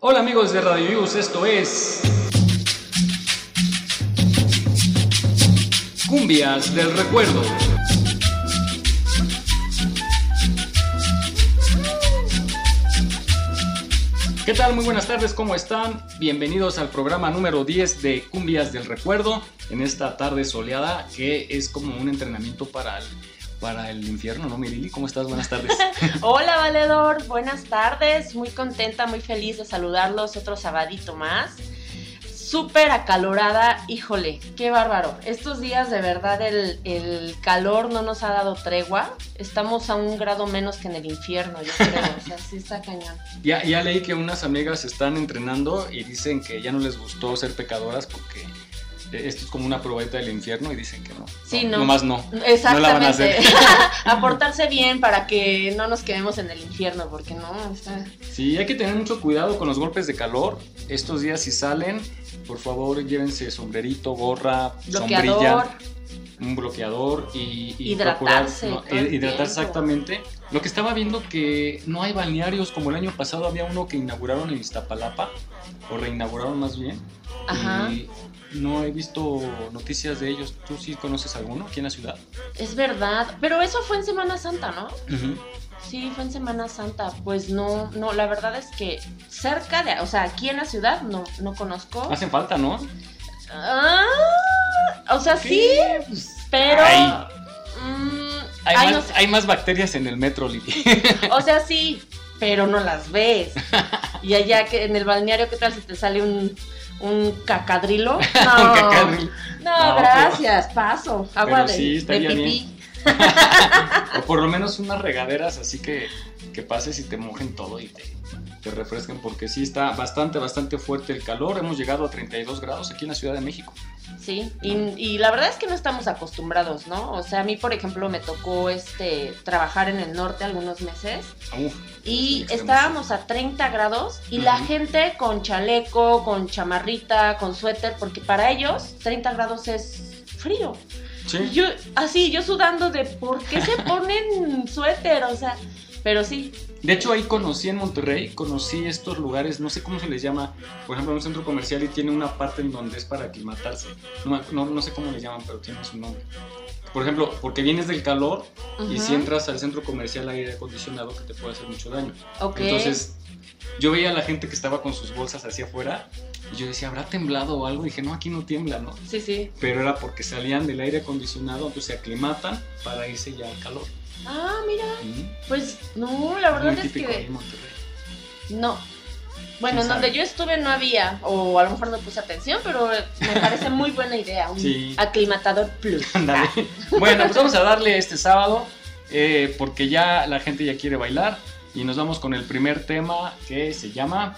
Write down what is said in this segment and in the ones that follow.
Hola amigos de Radio News, esto es Cumbias del Recuerdo. ¿Qué tal? Muy buenas tardes, ¿cómo están? Bienvenidos al programa número 10 de Cumbias del Recuerdo en esta tarde soleada que es como un entrenamiento para el, para el infierno, ¿no, Mirili? ¿Cómo estás? Buenas tardes. Hola, Valedor, buenas tardes. Muy contenta, muy feliz de saludarlos otro sabadito más. Súper acalorada, híjole, qué bárbaro. Estos días de verdad el, el, calor no nos ha dado tregua. Estamos a un grado menos que en el infierno, yo creo. O sea, sí está cañón. Ya, ya leí que unas amigas están entrenando y dicen que ya no les gustó ser pecadoras porque esto es como una probeta del infierno y dicen que no. Sí, no. no. Nomás no. Exactamente. No la van a hacer. Aportarse bien para que no nos quedemos en el infierno, porque no. Está... Sí, hay que tener mucho cuidado con los golpes de calor. Estos días si salen, por favor llévense sombrerito, gorra, Bloqueador. sombrilla, un bloqueador y, y hidratarse. procurar, no, hidratarse tiempo. exactamente. Lo que estaba viendo que no hay balnearios como el año pasado había uno que inauguraron en Iztapalapa o reinauguraron más bien. Ajá. Y no he visto noticias de ellos. ¿Tú sí conoces alguno aquí en la ciudad? Es verdad. Pero eso fue en Semana Santa, ¿no? Sí, fue en Semana Santa. Pues no, no, la verdad es que cerca de, o sea, aquí en la ciudad no, no conozco. Hacen falta, ¿no? Ah, o sea, sí. Pues, pero... Ay. mm, Hay, ay, más, no sé. hay más bacterias en el metro, Lili. O sea, sí, pero no las ves. Y allá que en el balneario, ¿qué tal si te sale un, un cacadrilo? No, Un cacadril. no, No, gracias, paso. Agua de, sí, de pipí. o por lo menos unas regaderas así que, que pases y te mojen todo y te, te refresquen porque sí está bastante, bastante fuerte el calor. Hemos llegado a 32 grados aquí en la Ciudad de México. Sí, y, y la verdad es que no estamos acostumbrados, ¿no? O sea, a mí, por ejemplo, me tocó este trabajar en el norte algunos meses Uf, y estábamos a 30 grados y la gente con chaleco, con chamarrita, con suéter, porque para ellos 30 grados es frío. Y sí. yo, así, yo sudando de por qué se ponen suéter, o sea, pero sí, De hecho, ahí conocí en Monterrey, conocí estos lugares, no sé cómo se les llama, por ejemplo, un centro comercial y tiene una parte en donde es para aclimatarse. No, no, no sé cómo le llaman, pero tiene su nombre. Por ejemplo, porque vienes del calor y Ujú. si entras al centro comercial aire acondicionado que te puede hacer mucho daño. ok. Entonces, yo veía a la gente que estaba con sus bolsas hacia afuera y yo decía, ¿habrá temblado o algo? Y dije, no, aquí no tiembla, ¿no? sí, sí. Pero era porque salían del aire acondicionado, entonces se aclimatan para irse ya al calor. Ah, mira, pues no, la verdad es que no. Bueno, ¿Quién en donde yo estuve no había, o a lo mejor no puse atención, pero me parece muy buena idea, un Sí. aclimatador plus. Bueno, pues vamos a darle este sábado eh, porque ya la gente ya quiere bailar y nos vamos con el primer tema que se llama,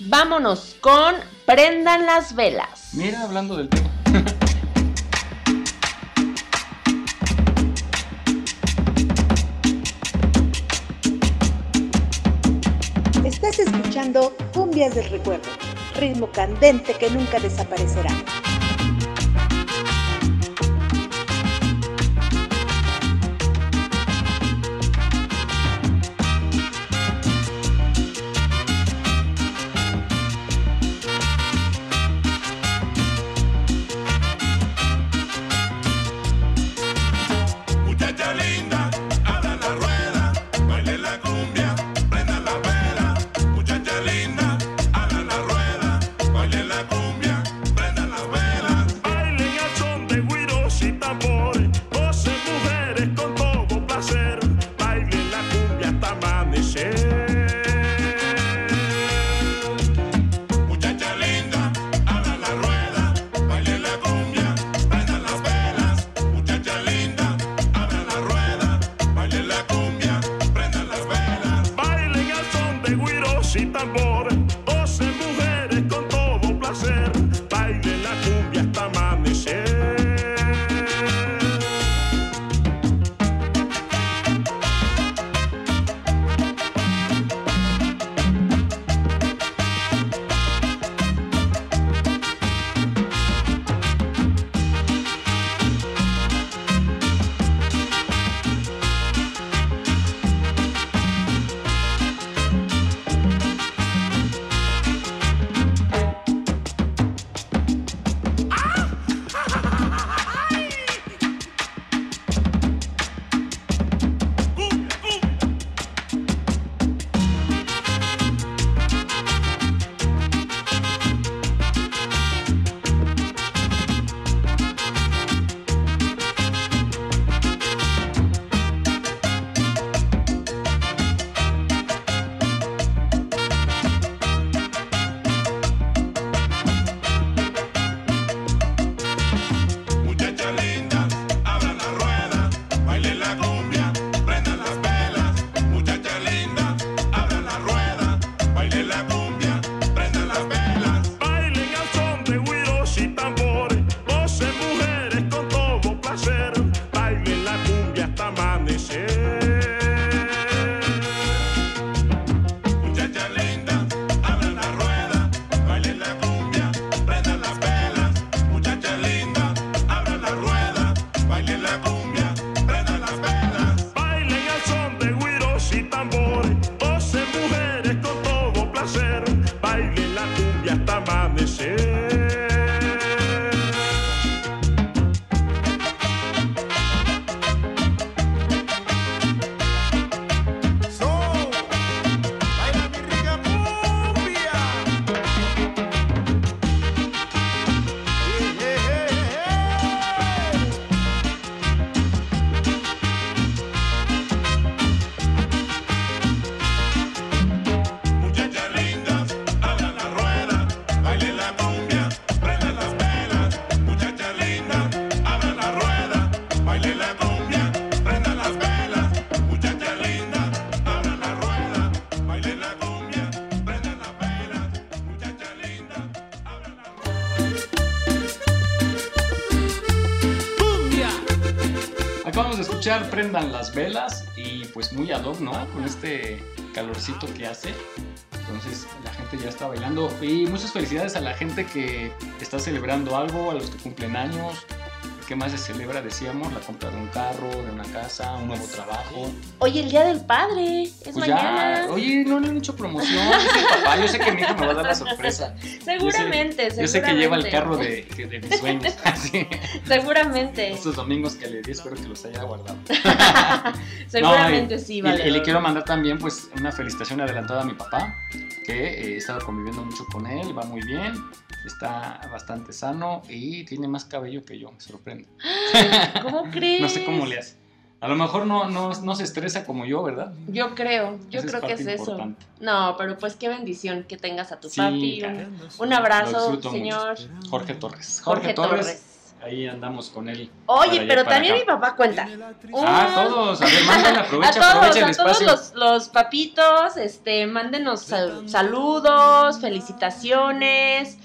Vámonos con Prendan las velas. mira, hablando del tema. Estás escuchando Cumbias del Recuerdo, ritmo candente que nunca desaparecerá. Acabamos de escuchar Prendan las velas y pues muy ad hoc, ¿no? Con este calorcito que hace. Entonces la gente ya está bailando y muchas felicidades a la gente que está celebrando algo, a los que cumplen años. ¿Qué más se celebra? Decíamos, la compra de un carro, de una casa, un nuevo trabajo. Oye, el Día del Padre. Es Pues mañana. ya, oye, no le han hecho promoción. Papá, yo sé que mi hija me va a dar la sorpresa. Seguramente, Yo sé, yo sé que lleva el seguramente. carro de, de mis sueños. Así. Seguramente. Estos domingos que le di, espero que los haya guardado. Seguramente No, y- sí, y- vale. Y, le quiero mandar también pues una felicitación adelantada a mi papá, que eh, he estado conviviendo mucho con él, va muy bien, está bastante sano y tiene más cabello que yo, me sorprende. ¿Cómo crees? No sé cómo le hace. A lo mejor no, no, no se estresa como yo, ¿verdad? Yo creo, yo Esa es creo que es eso. importante. No, pero pues qué bendición que tengas a tu Sí, papi. Un, abrazo, señor Jorge Torres. Jorge Torres. Ahí andamos con él. Oye, pero también acá. mi papá cuenta. Ah, Un- todos. A ver, aprovecha, a todos, aprovecha el a todos los, los papitos, este, mándenos sal- saludos, felicitaciones,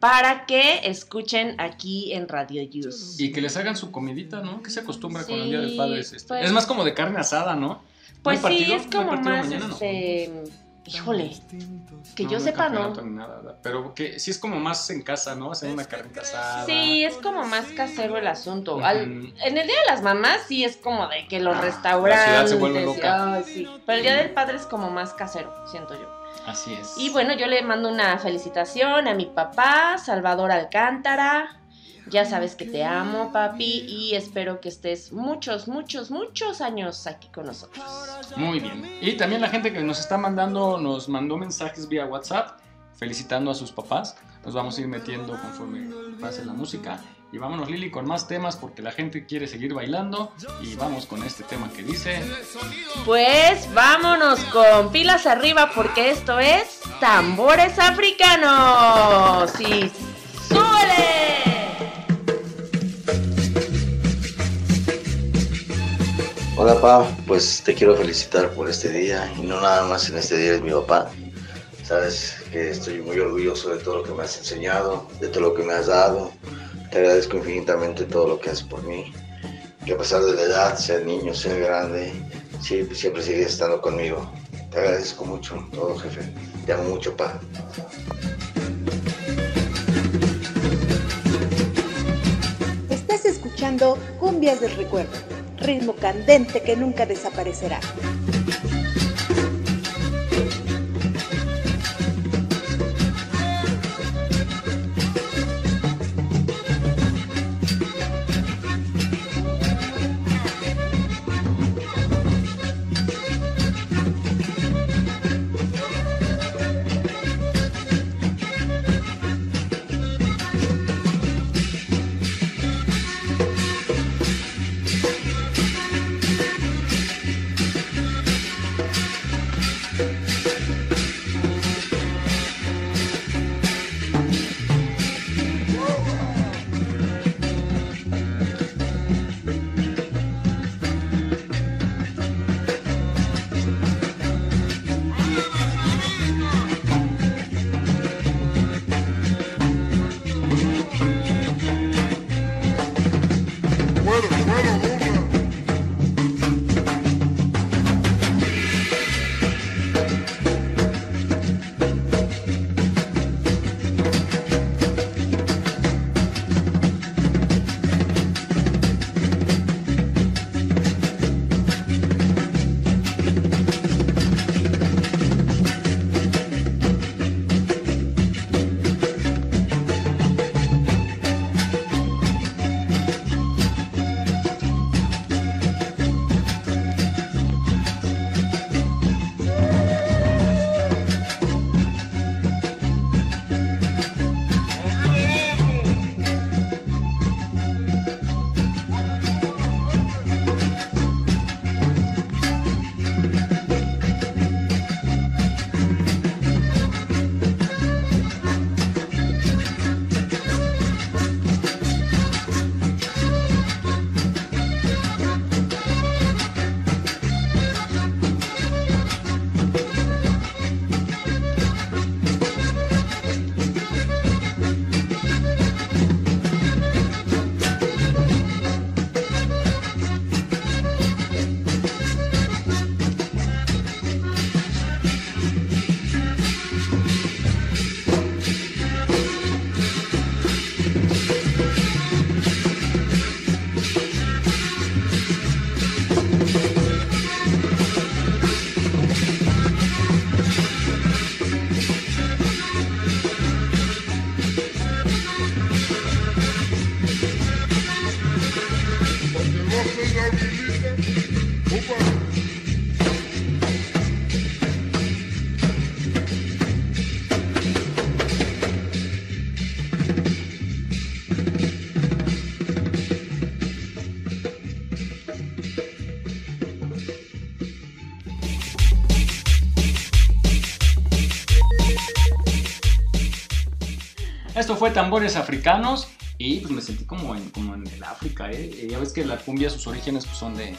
para que escuchen aquí en Radio Use. Y que les hagan su comidita, ¿no? Que se acostumbra con el Día del Sí, Padre. Es, este, pues- es más como de carne asada, ¿no? Pues ¿No hay sí, partido? es ¿No hay como más, mañana, no? este, híjole, que yo sepa, no. nada. Pero que sí es como más en casa, ¿no? Hacer una carne asada. Sí, es como más casero el asunto. Al- en el Día de las Mamás sí es como de que los Ah, restaurantes... la ciudad se vuelve loca. ay, sí. Pero el Día del Padre es como más casero, siento yo. Así es. Y bueno, yo le mando una felicitación a mi papá, Salvador Alcántara. Ya sabes que te amo, papi, y espero que estés muchos, muchos, muchos años aquí con nosotros. Muy bien. Y también la gente que nos está mandando, nos mandó mensajes vía WhatsApp felicitando a sus papás. Nos vamos a ir metiendo conforme pase la música. Y vámonos, Lili, con más temas porque la gente quiere seguir bailando. Y vamos con este tema que dice. Pues vámonos con pilas arriba porque esto es Tambores Africanos. ¡Y súbele! Hola, pa, pues te quiero felicitar por este día y no nada más en este día es mi papá. Sabes que estoy muy orgulloso de todo lo que me has enseñado, de todo lo que me has dado. Te agradezco infinitamente todo lo que haces por mí. Que a pesar de la edad, ser niño, ser grande, siempre, siempre sigues estando conmigo. Te agradezco mucho todo, jefe. Te amo mucho, pa. Estás escuchando Cumbias del Recuerdo, ritmo candente que nunca desaparecerá. Esto fue Tambores Africanos y pues me sentí como en, como en el África, ¿eh? Ya ves que la cumbia, sus orígenes pues, son de,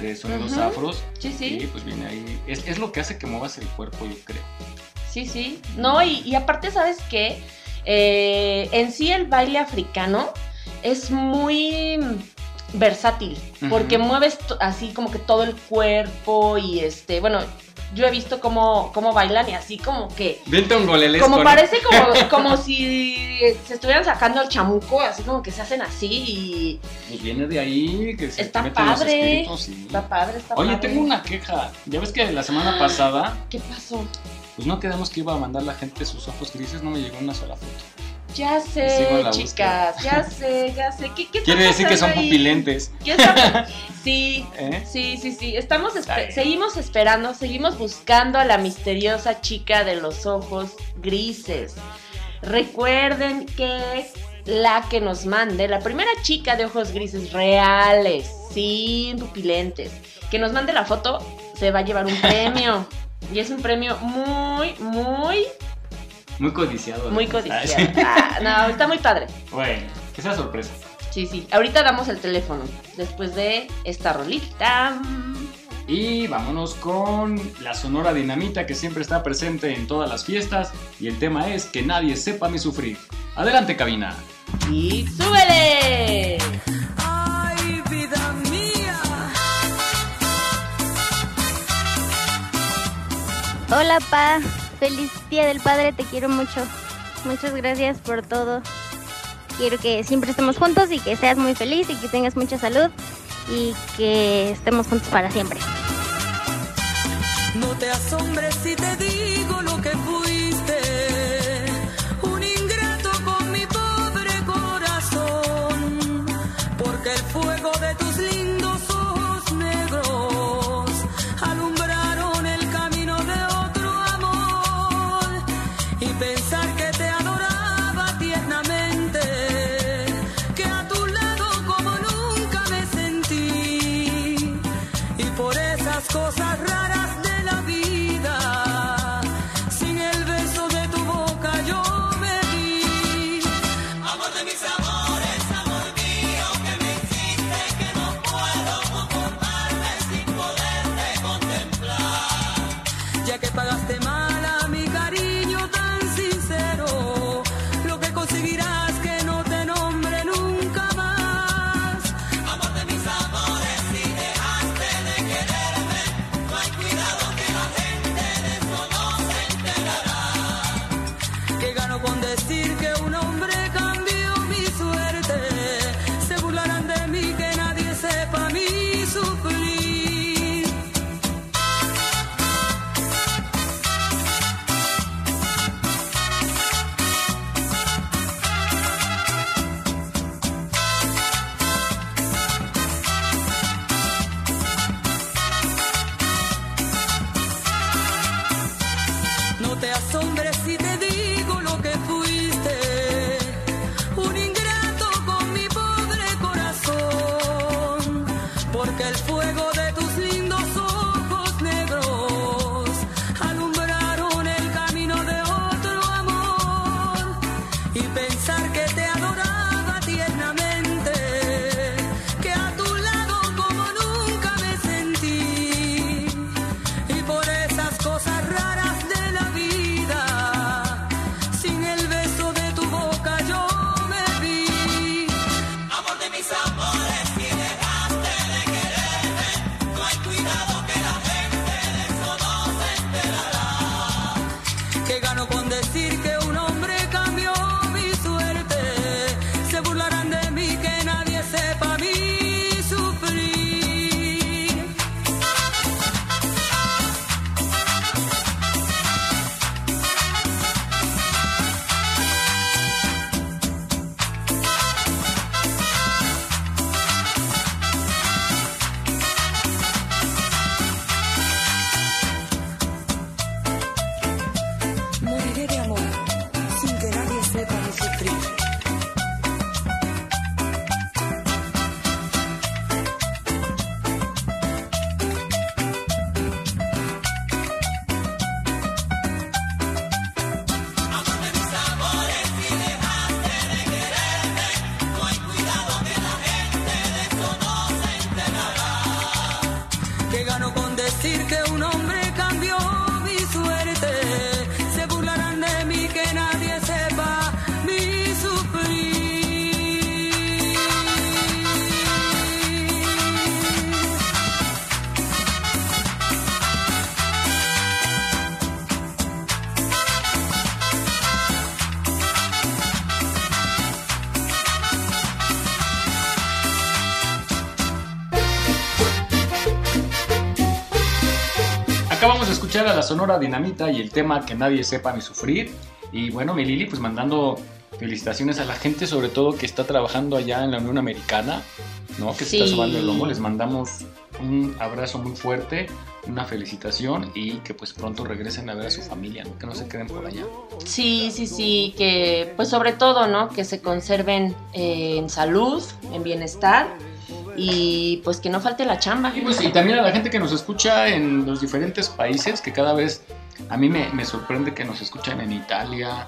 de sonidos afros. Sí, sí. Y pues viene ahí. Es, es lo que hace que muevas el cuerpo, yo creo. Sí, sí. No, y, y aparte, ¿sabes qué? Eh, en sí el baile africano es muy versátil, porque mueves así como que todo el cuerpo y este, bueno, yo he visto cómo, cómo bailan y así como que... Vente un golelesco. Como parece como, como si se estuvieran sacando el chamuco, así como que se hacen así y Pues viene de ahí, que se Está te meten los padre. espíritus, sí. está padre, está Oye, padre. tengo una queja. Ya ves que la semana pasada, ¿Qué pasó? pues no quedamos que iba a mandar la gente sus ojos grises, no me llegó una sola foto. Ya sé, chicas, ya sé, ya sé. ¿Qué, qué Quiere decir que son ahí? pupilentes. ¿Qué Sí, ¿eh? sí, sí, sí. Estamos seguimos esperando, seguimos buscando a la misteriosa chica de los ojos grises. Recuerden que la que nos mande, la primera chica de ojos grises reales, sin pupilentes, que nos mande la foto, se va a llevar un premio. Y es un premio muy, muy, Muy codiciado. muy codiciado. Ah. Ah, no, está muy padre. Bueno, que sea sorpresa. Sí, sí. Ahorita damos el teléfono. Después de esta rolita. Y vámonos con la Sonora Dinamita que siempre está presente en todas las fiestas. Y el tema es que nadie sepa mi sufrir. Adelante, cabina. Y súbele. Ay, vida mía. Hola, pa. Feliz Día del Padre, te quiero mucho. Muchas gracias por todo. Quiero que siempre estemos juntos y que seas muy feliz y que tengas mucha salud y que estemos juntos para siempre. No te asombres si te digo lo que fuiste. Un ingrato con mi pobre corazón. Porque el fuego de tus cosas raras el fuego de Sonora Dinamita y el tema Que nadie sepa ni sufrir. Y bueno, mi Lili, pues mandando felicitaciones a la gente, sobre todo que está trabajando allá en la Unión Americana, ¿no? Que se Sí. está sobando el lomo. Les mandamos un abrazo muy fuerte, una felicitación y que pues pronto regresen a ver a su familia, ¿no? Que no se queden por allá. Sí, sí, sí, que pues sobre todo, ¿no? Que se conserven eh, en salud, en bienestar y pues que no falte la chamba. Y, pues, y también a la gente que nos escucha en los diferentes países, que cada vez a mí me, me sorprende que nos escuchan en Italia,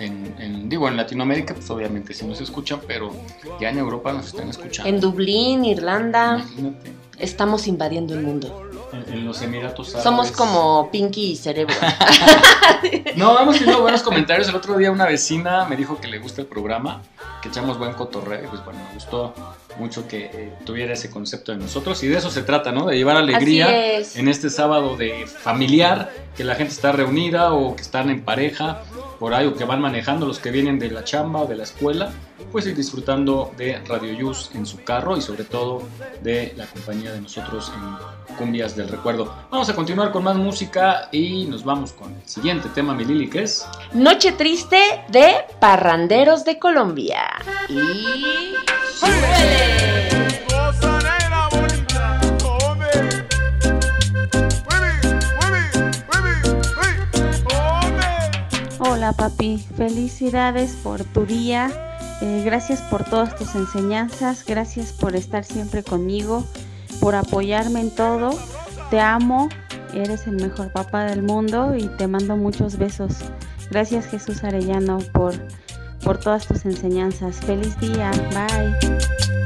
en, en- digo, en Latinoamérica, pues obviamente sí nos escuchan, pero ya en Europa nos están escuchando. En Dublín, Irlanda, Imagínate, estamos invadiendo el mundo. En, en los Emiratos Árabes. Somos como Pinky y Cerebro. No, hemos tenido buenos comentarios. El otro día una vecina me dijo que le gusta el programa, que echamos buen cotorreo. Pues bueno, me gustó mucho que eh, tuviera ese concepto de nosotros. Y de eso se trata, ¿no? De llevar alegría. Es. en este sábado de familiar, que la gente está reunida o que están en pareja por ahí o que van manejando los que vienen de la chamba o de la escuela, pues ir disfrutando de Radio Yus en su carro y sobre todo de la compañía de nosotros en Cumbias del Recuerdo. Vamos a continuar con más música y nos vamos con el siguiente tema, mi Lili, que es... Noche triste de Parranderos de Colombia. Y... ¡Súbele! Papi, felicidades por tu día, eh, gracias por todas tus enseñanzas, gracias por estar siempre conmigo, por apoyarme en todo, te amo, eres el mejor papá del mundo y te mando muchos besos. Gracias Jesús Arellano por, por todas tus enseñanzas. Feliz día, bye.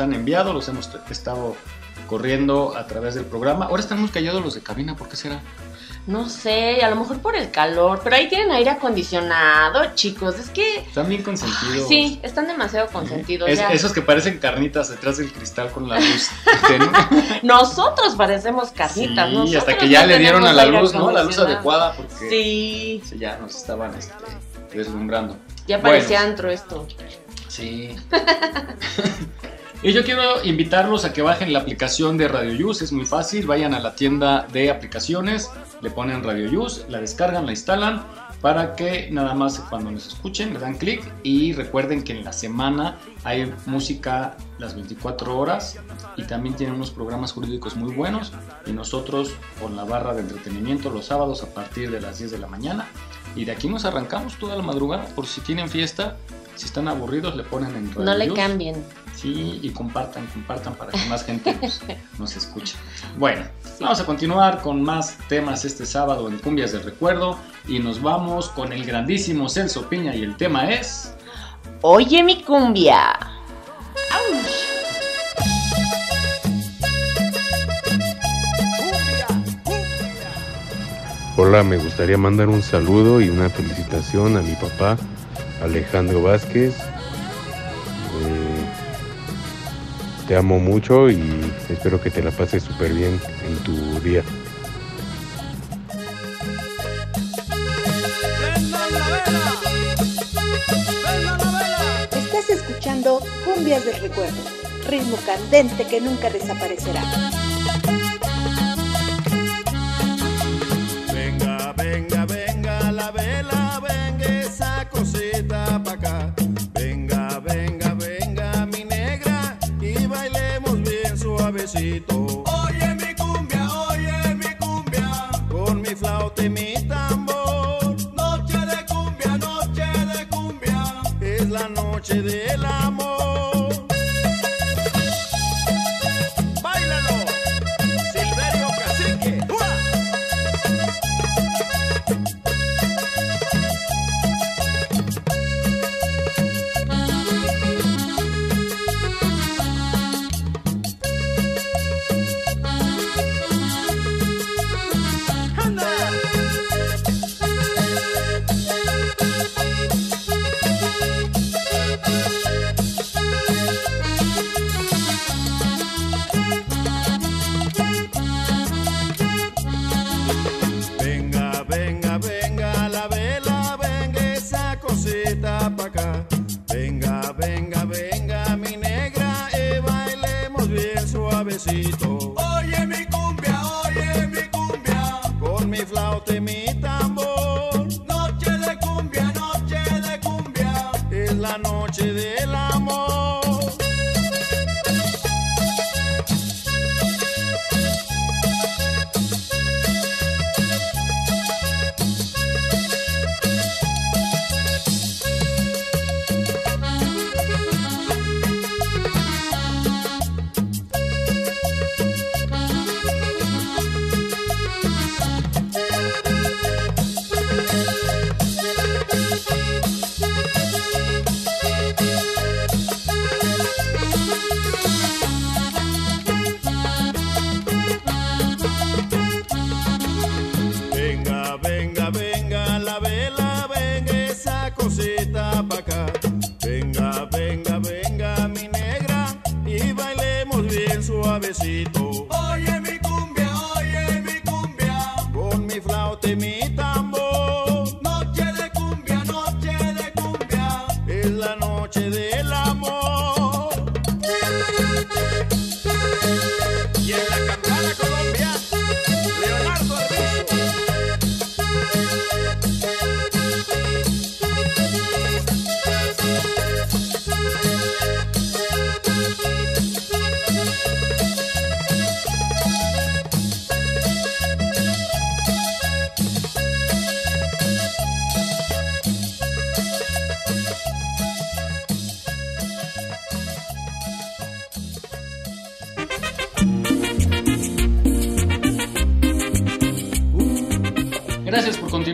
Nos han enviado, los hemos estado corriendo a través del programa. Ahora están muy callados los de cabina, ¿por qué será? No sé, a lo mejor por el calor, pero ahí tienen aire acondicionado, chicos. Es que Están bien consentidos. sí, están demasiado consentidos. Es- ya. esos que parecen carnitas detrás del cristal con la luz. Nosotros parecemos carnitas, Sí, nosotros hasta que ya no le dieron a la luz, ¿no? La luz adecuada porque Sí, sí, ya nos estaban este, deslumbrando. ya Bueno. parecía antro esto. Sí. y yo quiero invitarlos a que bajen la aplicación de Radio Use, es muy fácil, vayan a la tienda de aplicaciones, le ponen Radio Use, la descargan, la instalan para que nada más cuando nos escuchen le dan clic y recuerden que en la semana hay música las 24 horas y también tienen unos programas jurídicos muy buenos y nosotros con la barra de entretenimiento los sábados a partir de las 10 de la mañana y de aquí nos arrancamos toda la madrugada por si tienen fiesta si están aburridos le ponen en Radio No le cambien. Sí, y compartan, compartan para que más gente nos, nos escuche. Bueno, vamos a continuar con más temas este sábado en Cumbias del Recuerdo y nos vamos con el grandísimo Celso Piña y el tema es... Oye mi cumbia. Hola, me gustaría mandar un saludo y una felicitación a mi papá, Alejandro Vázquez. Te amo mucho y espero que te la pases súper bien en tu día. Estás escuchando Cumbias del Recuerdo, ritmo candente que nunca desaparecerá. Suavecito.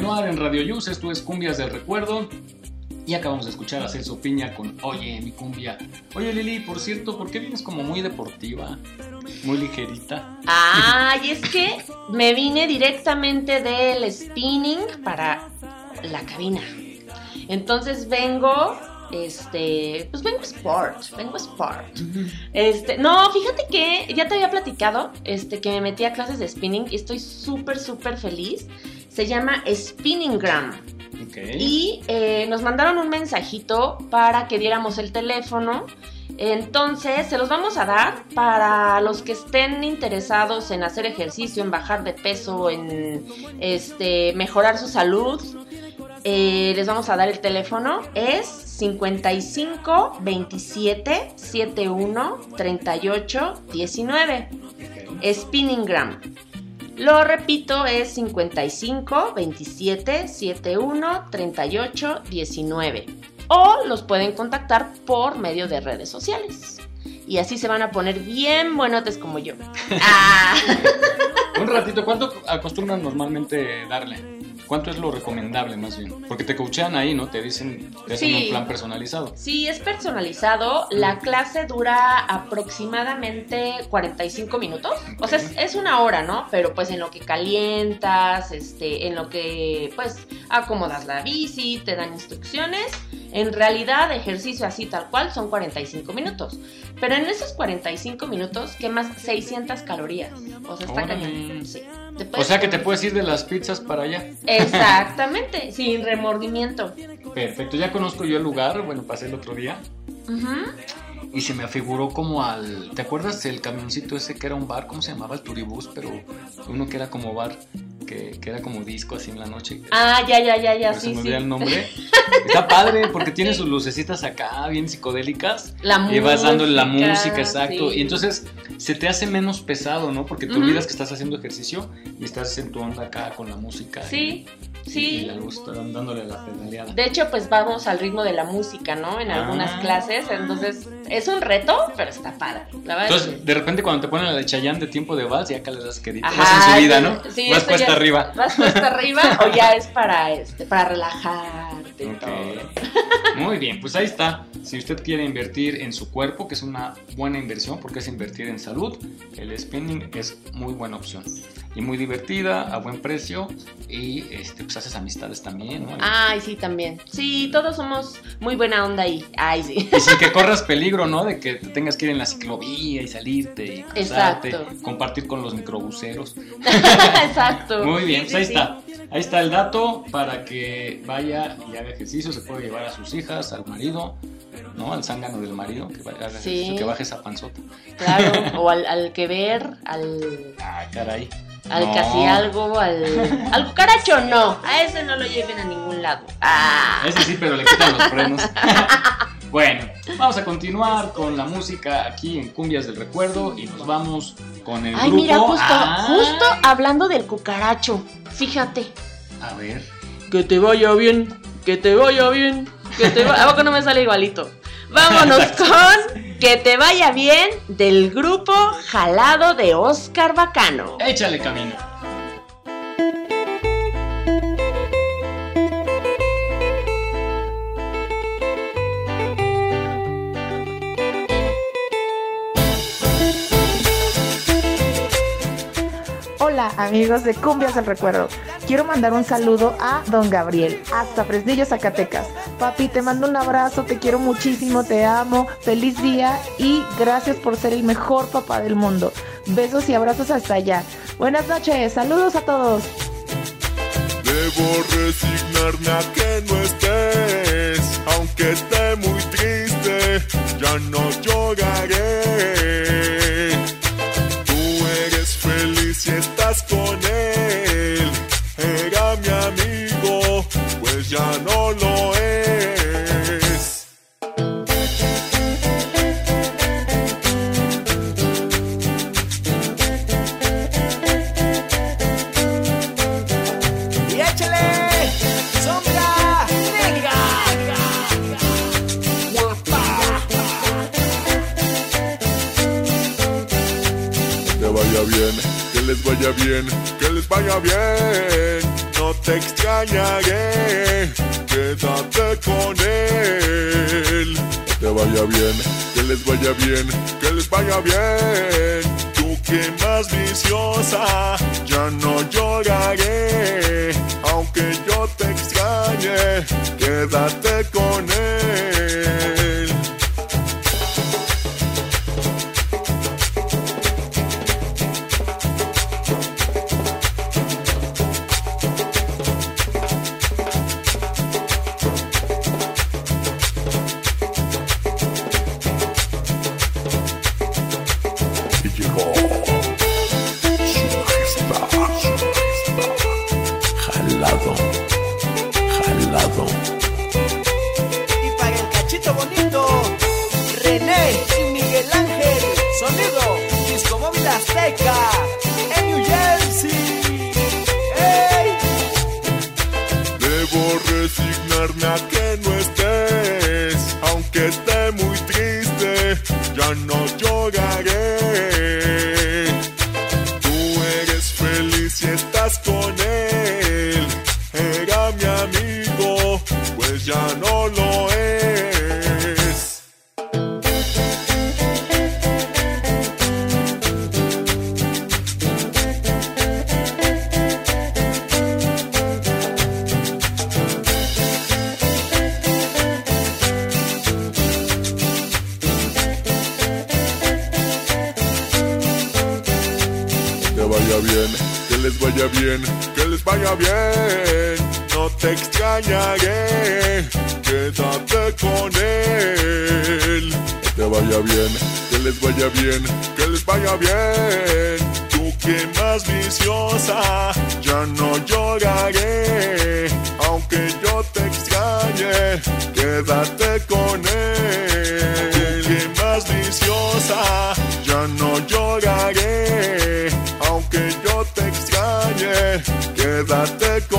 Continuar en Radio Yus, esto es Cumbias del Recuerdo. Y acabamos de escuchar a Celso Piña con Oye, mi cumbia. Oye, Lili, por cierto, ¿por qué vienes como muy deportiva? Muy ligerita. Ay, es que me vine directamente del spinning para la cabina. Entonces vengo, este, pues vengo sport, vengo sport. Este, no, fíjate que ya te había platicado, este, que me metí a clases de spinning y estoy súper, súper feliz. Se llama Spinningram. Ok. Y eh, nos mandaron un mensajito para que diéramos el teléfono. Entonces, se los vamos a dar para los que estén interesados en hacer ejercicio, en bajar de peso, en este, mejorar su salud. Eh, les vamos a dar el teléfono. Es 55 27 71 38 19. Spinningram. Lo repito, es 55 27 71 38 19. O los pueden contactar por medio de redes sociales. Y así se van a poner bien buenotes como yo. Ah. Un ratito, ¿cuánto acostumbran normalmente darle? ¿Cuánto es lo recomendable más bien? Porque te coachean ahí, ¿no? Te dicen, te hacen Sí. un plan personalizado. Sí, es personalizado. La clase dura aproximadamente 45 minutos. O sea, es, es una hora, ¿no? Pero pues en lo que calientas, este, en lo que pues acomodas la bici, te dan instrucciones. En realidad, ejercicio así tal cual son 45 minutos. Pero en esos 45 minutos quemas 600 calorías. O sea, está cañón. Sí. O sea que te puedes ir de las pizzas para allá. Exactamente, sin remordimiento. Perfecto, ya conozco yo el lugar, bueno, pasé el otro día Ujú. y se me afiguró como al... ¿Te acuerdas el camioncito ese que era un bar? ¿Cómo se llamaba? El Turibús, pero uno que era como bar, que, que era como disco así en la noche. Ah, ya, ya, ya, ya, Pero se sí, me sí. el nombre. Está padre porque tiene sus lucecitas acá, bien psicodélicas. La y vas dándole la música, música, exacto. sí. Y entonces se te hace menos pesado, ¿no? Porque te Ujú. olvidas que estás haciendo ejercicio y estás en tu onda acá con la música. Sí, y, sí. Y la luz, dándole la pedaleada. De hecho, pues vamos al ritmo de la música, ¿no? En algunas Ah. clases. Entonces, es un reto, pero está padre. La verdad es Entonces, de repente cuando te ponen la de Chayán de tiempo de vals, ya acá le das querido. Ajá, Vas en su vida, ¿no? sí, Vas cuesta arriba. ¿Vas cuesta arriba o ya es para este, para relajarte todo? Muy bien, pues ahí está. Si usted quiere invertir en su cuerpo, que es una buena inversión porque es invertir en salud, el spinning es muy buena opción. Y muy divertida, a buen precio y este, pues haces amistades también, ¿no? Ay, sí, también. Sí, todos somos muy buena onda ahí. Ay, sí. Y sin que corras peligro, ¿no? De que te tengas que ir en la ciclovía y salirte y cruzarte, Exacto. compartir con los microbuseros. Exacto. Muy bien, Sí, pues ahí sí, está. Ahí está el dato para que vaya y haga ejercicio. Se puede llevar a sus hijas, al marido, ¿no? Al zángano del marido, que vaya, Sí. que baje esa panzota. Claro, o al, al que ver, al, Ah, caray. Al No. casi algo, al, al cucaracho no. A ese no lo lleven a ningún lado. Ah. Ese sí, pero le quitan los frenos. bueno, vamos a continuar con la música aquí en Cumbias del Recuerdo y nos vamos con el Ay, grupo. mira, justo, Ah, justo hablando del cucaracho. Fíjate. A ver. Que te vaya bien, que te vaya bien, que te vaya... ¿A poco no me sale igualito? Vámonos con Que te vaya bien del grupo Jalado de Oscar Bacano. Échale camino. Amigos de Cumbias del Recuerdo. Quiero mandar un saludo a don Gabriel, hasta Fresnillo, Zacatecas. Papi, te mando un abrazo, te quiero muchísimo, te amo, feliz día y gracias por ser el mejor papá del mundo. Besos y abrazos hasta allá. Buenas noches, saludos a todos. Debo resignarme a que no estés, aunque esté muy triste, ya no lloraré. Que te extrañaré, quédate con él. Que te vaya bien, que les vaya bien, que les vaya bien. Tú que más viciosa, ya no lloraré, aunque yo te extrañe, quédate con él. Tú que más viciosa, ya no lloraré, aunque yo te extrañe, quédate con él.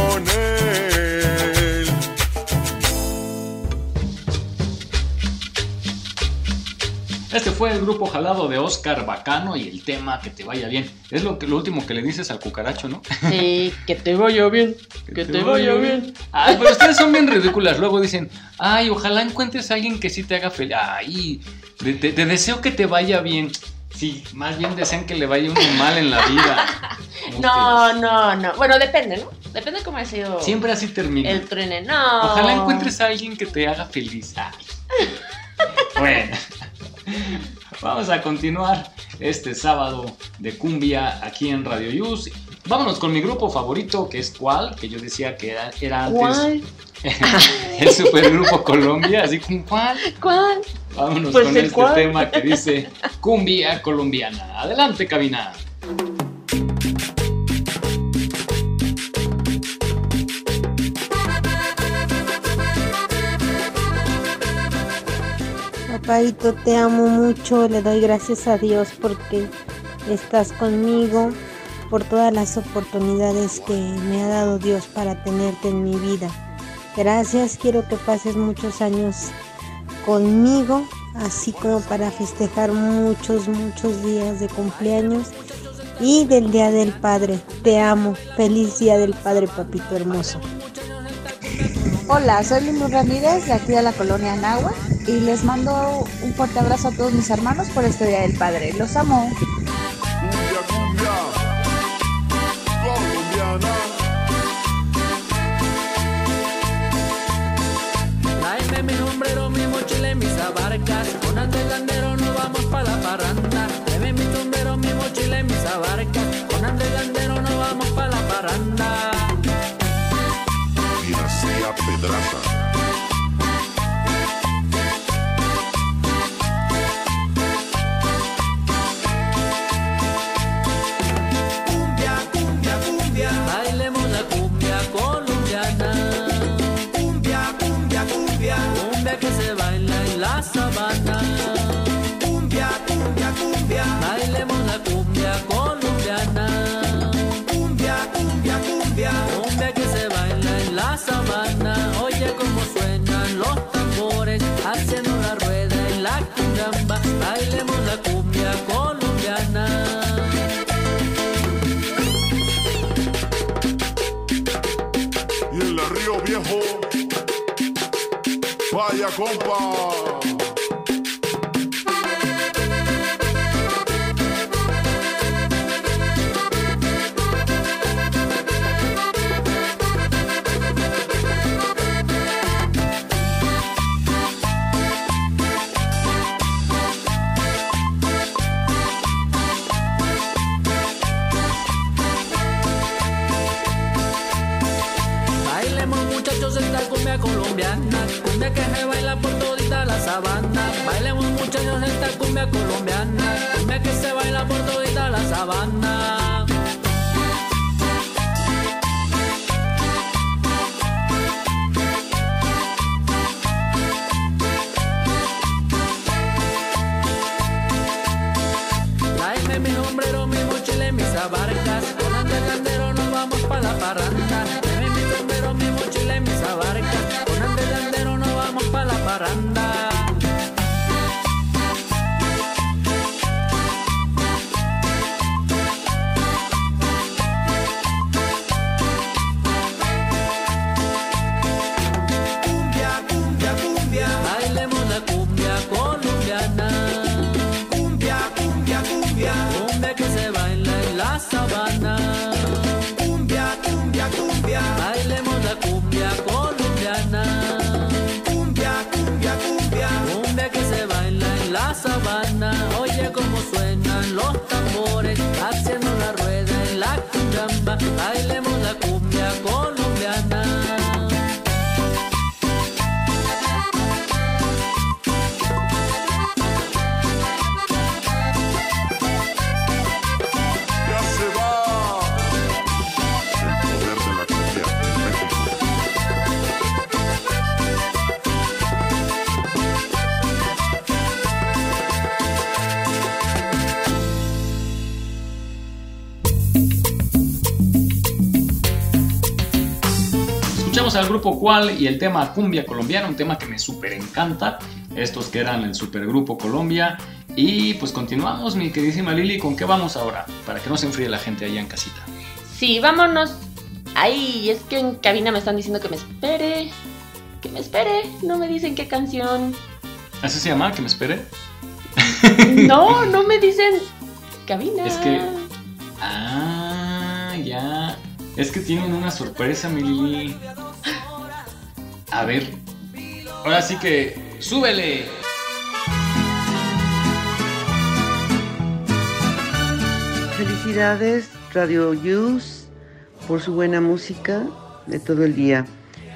Fue el grupo jalado de Oscar Bacano y el tema que te vaya bien. Es lo, que, lo último que le dices al cucaracho, ¿no? Sí, que te vaya bien, que te vaya bien. Ay, pero ustedes son bien ridículas. Luego dicen, ay, ojalá encuentres a alguien que sí te haga feliz. Ay, te, te- te deseo que te vaya bien. Sí, más bien desean que le vaya uno mal en la vida. No, no, no. Bueno, depende, ¿no? Depende cómo ha sido Siempre así termina. el truene. No. Ojalá encuentres a alguien que te haga feliz. Ay. Bueno, vamos a continuar este sábado de cumbia aquí en Radio Yus. Vámonos con mi grupo favorito, que es Cual, que yo decía que era, era antes ¿Cuál? el supergrupo Colombia, así como ¿cuál? ¿Cuál? Vámonos Pues con este cual. tema que dice cumbia colombiana. Adelante, cabina. Papaito, te amo mucho, le doy gracias a Dios porque estás conmigo, por todas las oportunidades que me ha dado Dios para tenerte en mi vida. Gracias, quiero que pases muchos años conmigo, así como para festejar muchos, muchos días de cumpleaños y del Día del Padre. Te amo, feliz Día del Padre, papito hermoso. Hola, soy Lulu Ramírez de aquí de la colonia Nahua y les mando un fuerte abrazo a todos mis hermanos por este Día del Padre. Los amo. Cumbia, cumbia, colombiana. Tráeme mi sombrero, mi mochila y mis abarcas. Con Landero nos Pedraza. Compa. Sabana. Bailemos muchachos esta cumbia colombiana, cumbia que se baila por todita la sabana. Tráeme mi sombrero, mi mochila y mis abarcas. Con Andrés Landero nos vamos pa' la parranda. Tráeme mi sombrero, mi mochila y mis abarcas. Bailemos la cumbia colombiana. Al grupo Cual y el tema Cumbia Colombiana, un tema que me súper encanta. Estos que eran el supergrupo Colombia. Y pues continuamos, mi queridísima Lili, ¿con qué vamos ahora? Para que no se enfríe la gente allá en casita. Sí, vámonos. Ay, es que en cabina me están diciendo que me espere. Que me espere. No me dicen qué canción. ¿Así se llama? ¿Que me espere? No, no me dicen cabina. Es que. Ah, ya. Es que tienen una sorpresa, mi Lili. A ver. Ahora sí que. ¡Súbele! Felicidades Radio Youth por su buena música de todo el día.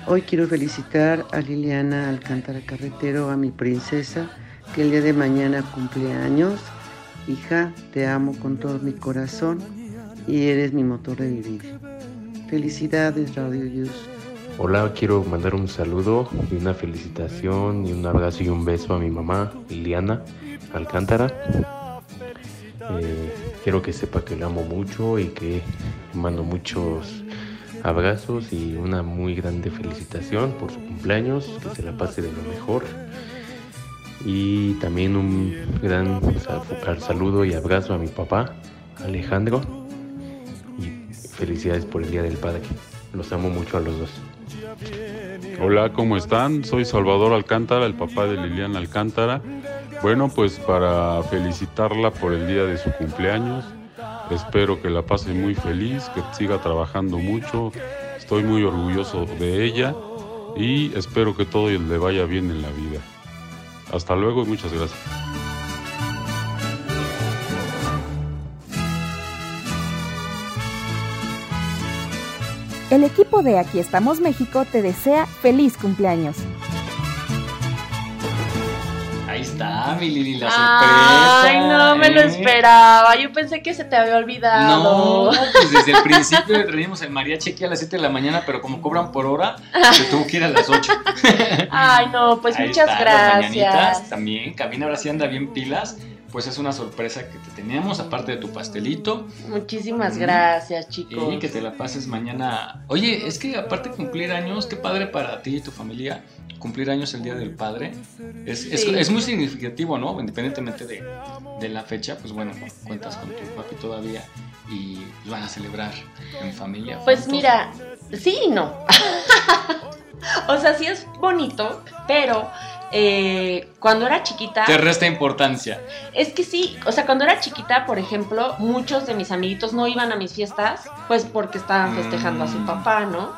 Hoy quiero felicitar a Liliana Alcántara Carretero, a mi princesa, que el día de mañana cumple años. Hija, te amo con todo mi corazón y eres mi motor de vivir. Felicidades Radio Youth. Hola, quiero mandar un saludo y una felicitación y un abrazo y un beso a mi mamá, Liliana Alcántara. Eh, quiero que sepa que la amo mucho y que mando muchos abrazos y una muy grande felicitación por su cumpleaños, que se la pase de lo mejor. Y también un gran sal- saludo y abrazo a mi papá, Alejandro. Y felicidades por el Día del Padre. Los amo mucho a los dos. Hola, ¿cómo están? Soy Salvador Alcántara, el papá de Liliana Alcántara. Bueno, pues para felicitarla por el día de su cumpleaños, espero que la pase muy feliz, que siga trabajando mucho. Estoy muy orgulloso de ella y espero que todo le vaya bien en la vida. Hasta luego y muchas gracias. El equipo de Aquí estamos México te desea feliz cumpleaños. Ahí está, mi Lili, la sorpresa. Ay, no me lo ¿eh? esperaba. Yo pensé que se te había olvidado. No, pues desde el principio le traíamos el mariachi aquí a las 7 de la mañana, pero como cobran por hora, se tuvo que ir a las 8. Ay, no, pues Ahí muchas está, las mañanitas gracias. también. Cabina ahora sí anda bien pilas. Pues es una sorpresa que te teníamos, aparte de tu pastelito. Muchísimas Mm. gracias, chicos. Y que te la pases mañana. Oye, es que aparte de cumplir años, qué padre para ti y tu familia cumplir años el Día del Padre. Es, es- Sí. es muy significativo, ¿no? Independientemente de, de la fecha, pues bueno, cuentas con tu papi todavía y lo van a celebrar en familia. Pues juntos. mira, sí y no. o sea, sí es bonito, pero eh, cuando era chiquita... Te resta importancia. Es que sí, o sea, cuando era chiquita, por ejemplo, muchos de mis amiguitos no iban a mis fiestas, pues porque estaban festejando a su Mm. papá, ¿no?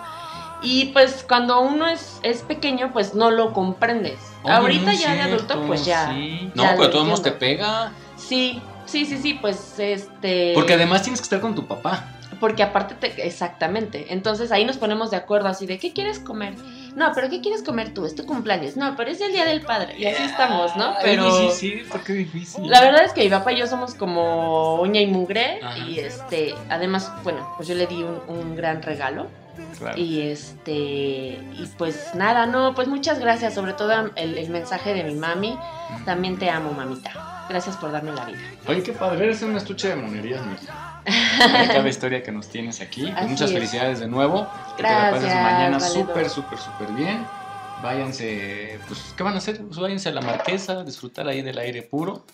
Y pues cuando uno es, es pequeño, pues no lo comprendes. Ahorita no ya de adulto, pues ya. sí. ya No, lo pero todos modos te pega. Sí, sí, sí, sí, pues este... Porque además tienes que estar con tu papá. Porque aparte, te- exactamente. Entonces ahí nos ponemos de acuerdo así de, ¿qué quieres comer? No, pero ¿qué quieres comer tú? Es tu cumpleaños. No, pero es el Día del Padre. Y así estamos, ¿no? Pero... Ay, sí, sí, porque difícil. La verdad es que mi papá y yo somos como uña y mugre Ajá. y este, además, bueno, pues yo le di un, un gran regalo Claro. y este, y pues nada, no, pues muchas gracias, sobre todo el, el mensaje de mi mami, también te amo, mamita, gracias por darme la vida. Oye, qué padre, eres un estuche de monerías, Miki. Cada historia que nos tienes aquí. Pues Así muchas es. felicidades de nuevo. Que te la pases Gracias, mañana súper, súper, súper bien. Váyanse, pues, ¿qué van a hacer? Pues váyanse a la marquesa, disfrutar ahí del aire puro,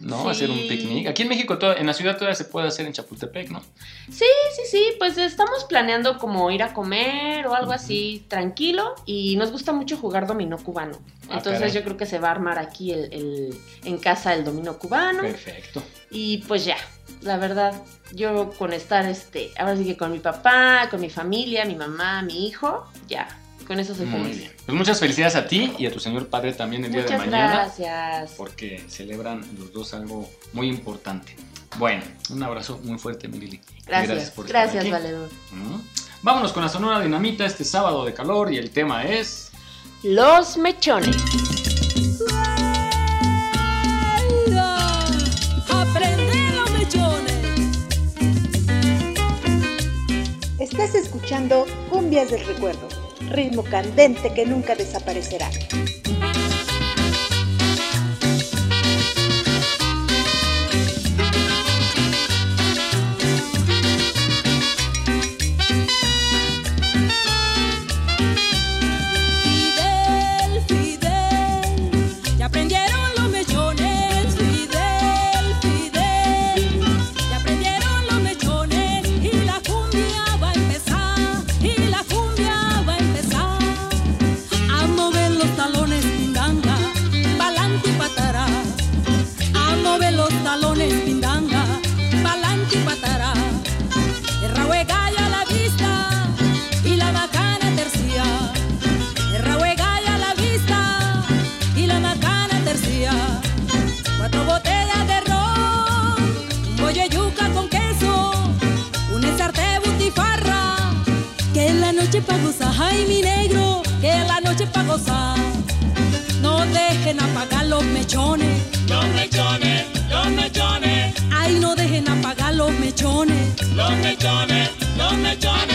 ¿no? Sí. Hacer un picnic. Aquí en México, todo- en la ciudad todavía se puede hacer en Chapultepec, ¿no? Sí, sí, sí, pues estamos planeando como ir a comer o algo así tranquilo y nos gusta mucho jugar dominó cubano. Ah, Entonces caray. yo creo que se va a armar aquí el, el- en casa el dominó cubano. Perfecto. Y pues ya, la verdad, yo con estar, este, ahora sí que con mi papá, con mi familia, mi mamá, mi hijo, ya, con eso soy Muy feliz. bien. Pues muchas felicidades a ti y a tu señor padre también el día de mañana. gracias. Porque celebran los dos algo muy importante. Bueno, un abrazo muy fuerte, mi Lili. Gracias, por estar gracias, aquí. Valedor. Mm. Vámonos con la Sonora Dinamita este sábado de calor y el tema es... Los mechones. Aprender los mechones. Estás escuchando Cumbias del Recuerdo, ritmo candente que nunca desaparecerá. Pa' gozar. No dejen apagar los mechones. Los mechones, los mechones. Ay, no dejen apagar los mechones. Los mechones, los mechones.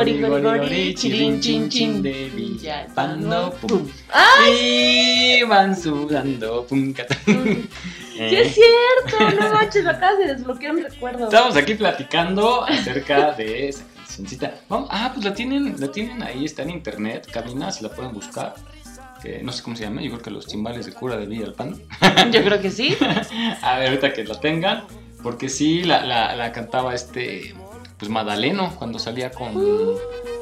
Gori, gori, gori, chirin, chin, chin, de Villalpando, pum. ¡Ay! Y van sudando, pum, catapum. ¡Sí es cierto! No manches, acabas de desbloquear un recuerdo. Estamos aquí platicando acerca de esa cancioncita. Vamos- ah, pues la tienen, la tienen ahí, está en internet, cabina, si la pueden buscar. Que no sé cómo se llama, yo creo que los timbales de cura de Villalpando. Yo creo que sí. A ver, ahorita que la tengan, porque sí, la, la, la cantaba este, pues Madaleno, cuando salía con Uh.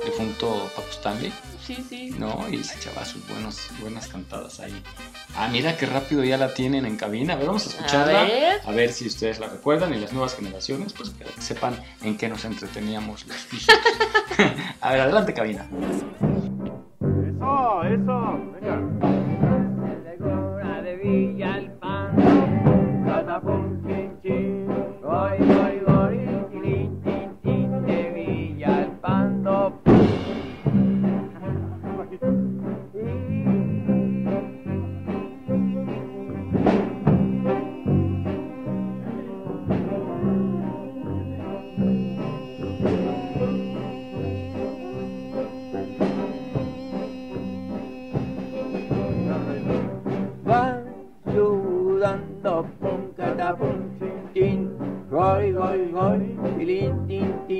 el difunto Paco Stanley, Sí, sí. ¿no? Y se echaba sus buenos, buenas cantadas ahí. Ah, mira qué rápido ya la tienen en cabina. A ver, vamos a escucharla. A A ver. si ustedes la recuerdan y las nuevas generaciones, pues que sepan en qué nos entreteníamos los a ver, adelante, cabina. Eso, eso. Venga.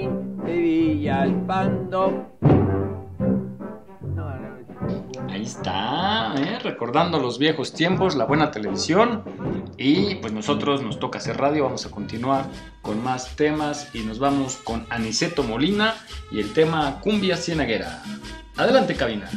De Villalpando. Ahí está, ¿eh? recordando los viejos tiempos, la buena televisión. Y pues nosotros nos toca hacer radio, vamos a continuar con más temas y nos vamos con Aniceto Molina y el tema Cumbia Cienaguera. Adelante, cabina.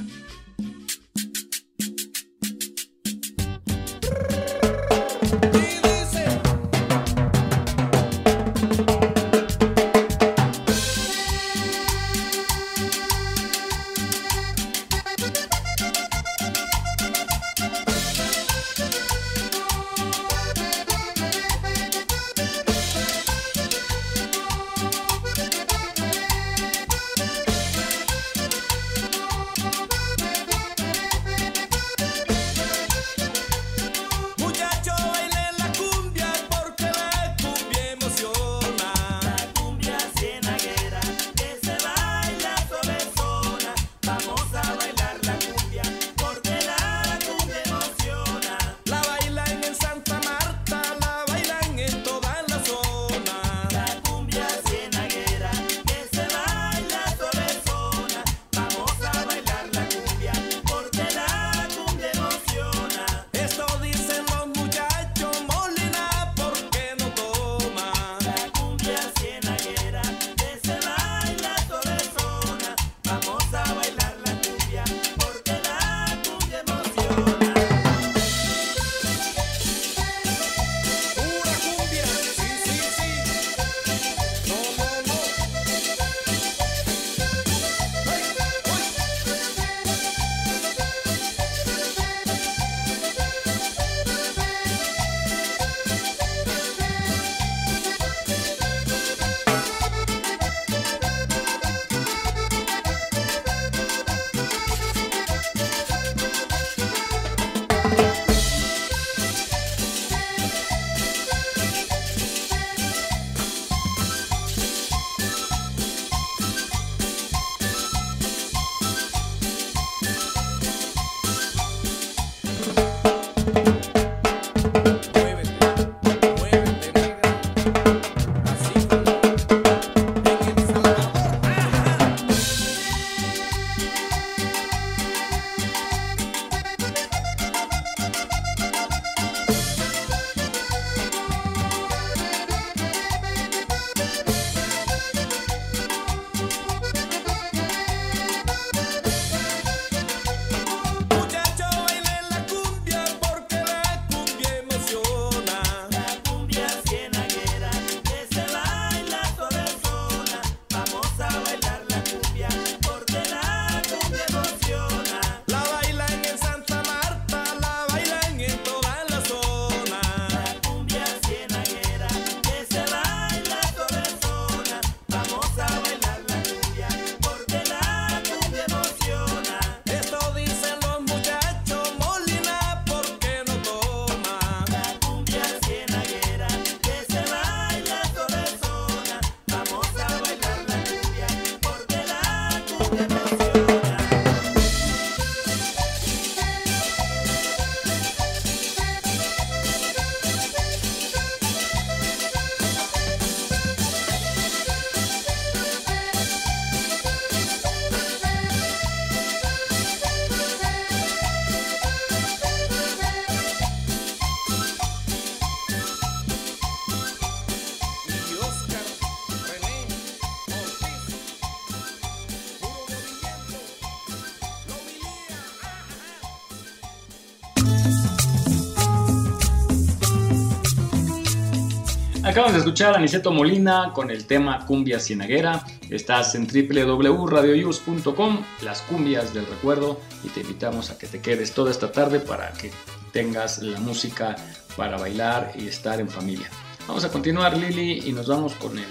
Escuchar a Aniceto Molina con el tema Cumbia Cienaguera. Estás en www.radioyus.com, las cumbias del recuerdo, y te invitamos a que te quedes toda esta tarde para que tengas la música para bailar y estar en familia. Vamos a continuar, Lili, y nos vamos con el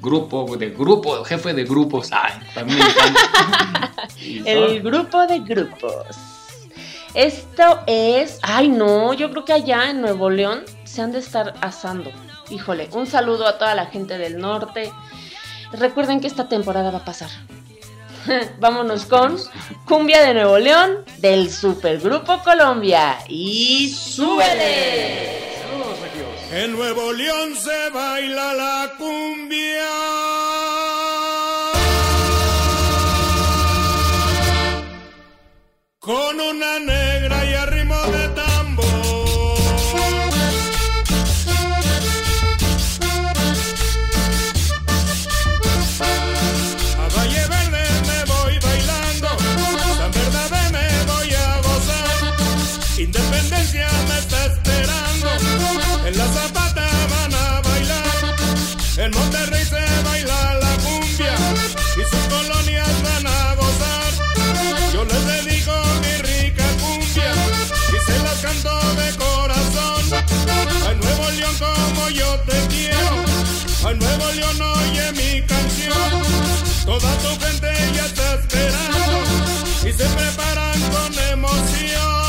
grupo de grupo, jefe de grupos. Ay, también El grupo de grupos. Esto es. Ay, no, yo creo que allá en Nuevo León se han de estar asando. Híjole, un saludo a toda la gente del norte. Recuerden que esta temporada va a pasar. Vámonos con Cumbia de Nuevo León del Supergrupo Colombia. Y súbele. En Nuevo León se baila la cumbia. Con una negra y a ritmo de yo te quiero, al Nuevo León oye mi canción. Toda tu gente ya está esperando y se preparan con emoción.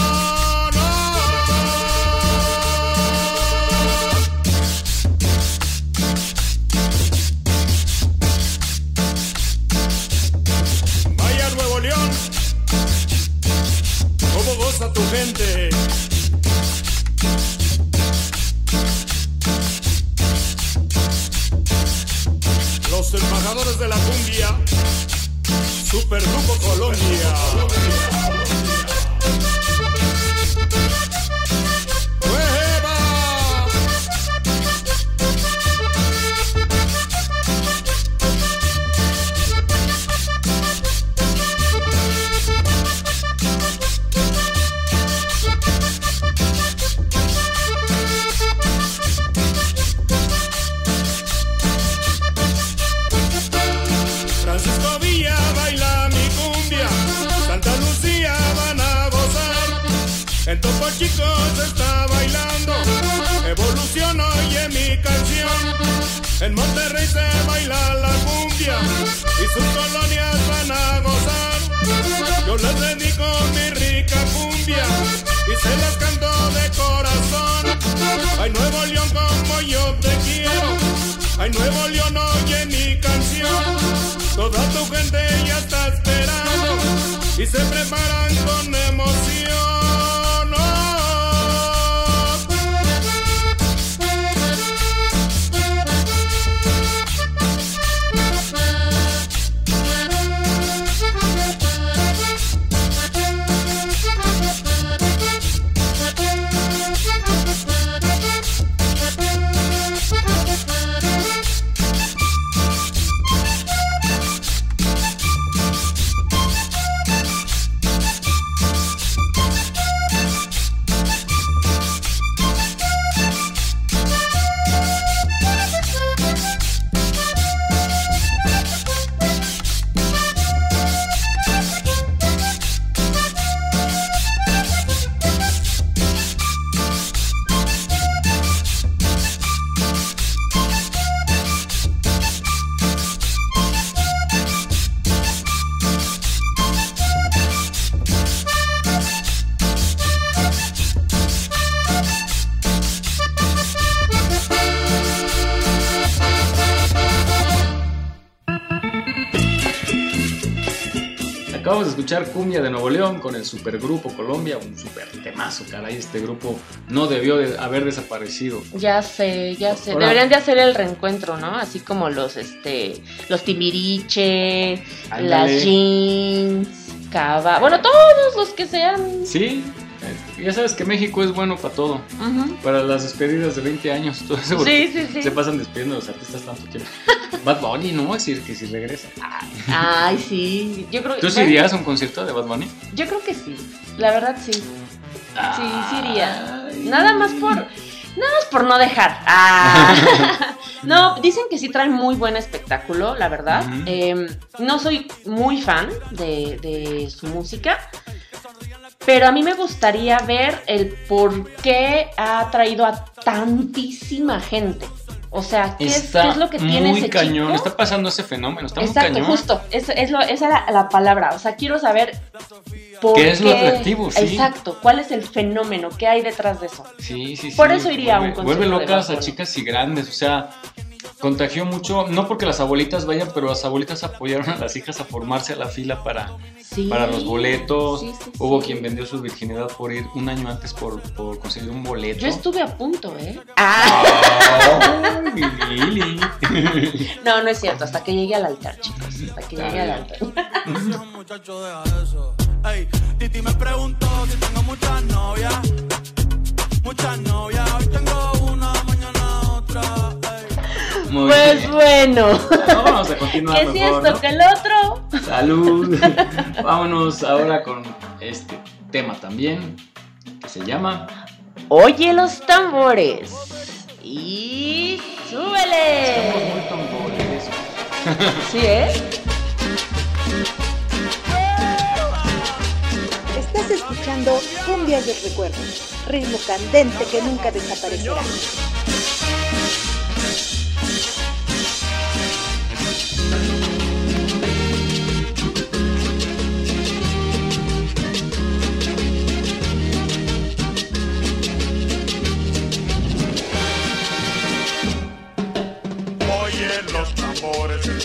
Escuchar Cumbia de Nuevo León con el Supergrupo Colombia, un super temazo, caray, este grupo no debió de haber desaparecido. Ya sé, ya sé. Deberían de hacer el reencuentro, ¿no? Así como los, este, los Timbiriche, Ándale. las jeans, Cava, bueno, todos los que sean. Sí, ya sabes que México es bueno para todo. Para las despedidas de 20 años, todo eso. Sí, sí, sí. Se pasan despidiendo a los artistas tanto tiempo. Bad Bunny, ¿no? Es decir, que si regresa. Ay, sí. Yo creo ¿Tú sí irías a un concierto de Bad Bunny? Yo creo que sí. La verdad sí. Sí, sí iría. Nada más por. Nada más por no dejar. Ah. no, dicen que sí traen muy buen espectáculo, la verdad. Eh, no soy muy fan de, de su música. Pero a mí me gustaría ver el por qué ha traído a tantísima gente. O sea, ¿qué, es, Está qué es lo que tiene muy ese cañón, chico? está pasando ese fenómeno, está Exacto, muy cañón. justo. Es, es lo- esa era la palabra. O sea, quiero saber por ¿Qué es lo atractivo? Sí. Exacto. ¿Cuál es el fenómeno? ¿Qué hay detrás de eso? Sí, sí, sí. Por eso iría a un concierto Vuelve locas a chicas y grandes, o sea, contagió mucho, no porque las abuelitas vayan, pero las abuelitas apoyaron a las hijas a formarse a la fila para, Sí. para los boletos. Sí, sí, Hubo sí. quien vendió su virginidad por ir un año antes por, por conseguir un boleto. Yo estuve a punto, ¿eh? Ay, Lili. No, no es cierto. Hasta que llegué al altar, chicos. Hasta que llegué al altar. Muchacho, deja eso. Ey, Titi me preguntó si tengo muchas novias. Muchas novias. Hoy tengo una, mañana otra. Muy Pues bien. bueno. No, vamos a continuar Que si mejor, esto, ¿no? que el otro. Salud. Vámonos ahora con este tema también que se llama Oye los tambores. Y súbele. Muy tamboreros. ¿Sí, eh? Estás escuchando Cumbias del Recuerdo, ritmo candente que nunca desaparecerá.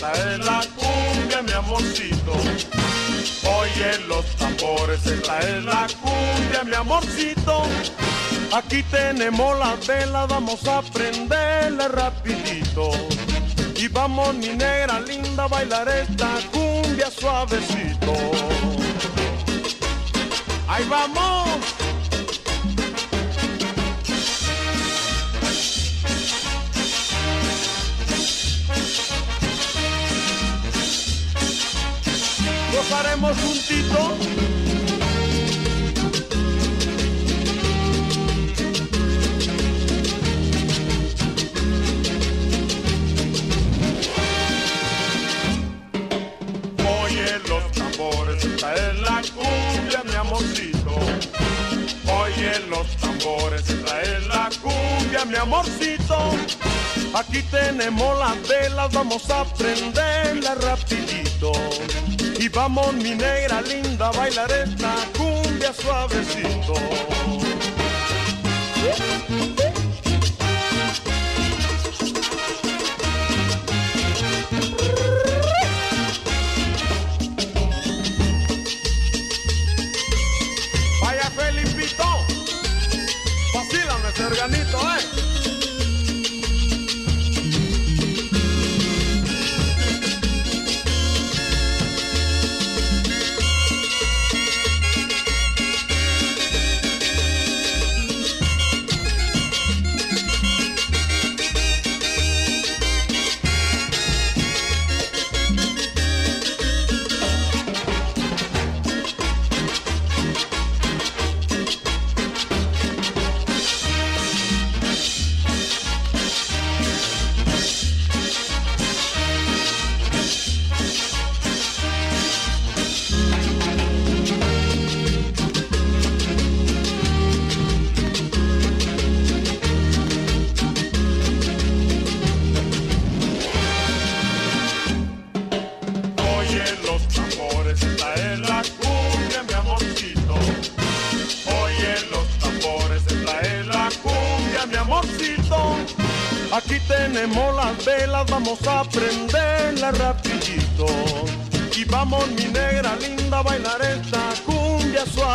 Esta es la cumbia, mi amorcito. Oye los tambores, esta es la cumbia, mi amorcito. Aquí tenemos las velas, vamos a prenderla rapidito. Y vamos, mi negra linda, a bailar esta cumbia suavecito. Ahí vamos. Gozaremos juntitos. Oye los tambores, esta es la cumbia, mi amorcito. Oye los tambores, esta es la cumbia, mi amorcito. Aquí tenemos las velas, vamos a prenderla rapidito. Y vamos, mi negra linda, a bailar esta cumbia suavecito.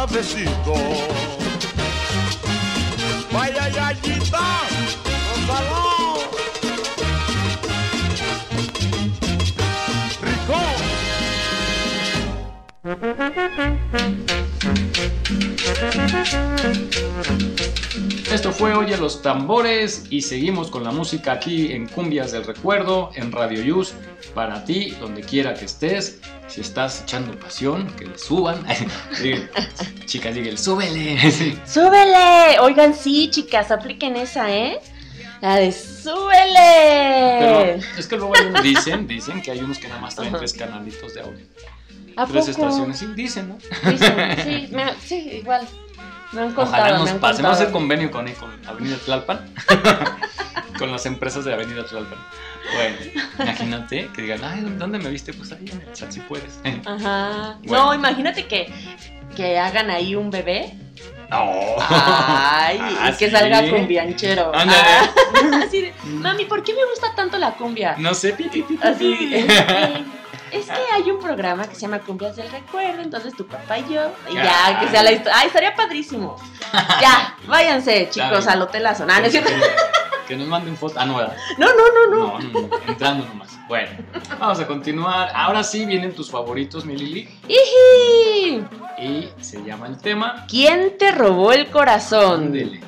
Suavecito. Vaya yayita. Rico. Esto fue Oye los tambores y seguimos con la música aquí en Cumbias del Recuerdo, en Radio Yus, para ti, donde quiera que estés. Si estás echando pasión, que le suban. Chicas, digan, súbele. Sí. ¡Súbele! Oigan, sí, chicas, apliquen esa, ¿eh? La de súbele. Pero es que luego hay unos- dicen, dicen que hay unos que nada más traen tres canalitos de audio. ¿A Tres poco? estaciones, sí, dicen, ¿no? Dicen, sí, me- sí, igual. Me han contado, Ojalá me nos han pasemos contado. el convenio con, con Avenida Tlalpan. con las empresas de Avenida Tlalpan. Bueno, imagínate que digan, ay, ¿dónde me viste? Pues ahí en el chat si puedes. Ajá. Bueno. No, imagínate que, que hagan ahí un bebé. No. Ay, Ah, y que sí. salga cumbianchero. Ándale. Ah, así de, mami, ¿por qué me gusta tanto la cumbia? No sé, pi, pi, pi, pi, Así, eh, es que hay un programa que se llama Cumbias del Recuerdo, entonces tu papá y yo, y ya, que sea la historia. Ay, estaría padrísimo. Ya, váyanse, chicos, al hotel La Zona. ¿no es cierto? Que nos manden foto. Ah, no, ¿verdad? No, no, no, no. No, no, no, entrando nomás. Bueno, vamos a continuar. Ahora sí vienen tus favoritos, mi Lili. ¡Iji! Y se llama el tema. ¿Quién te robó el corazón? Ándele.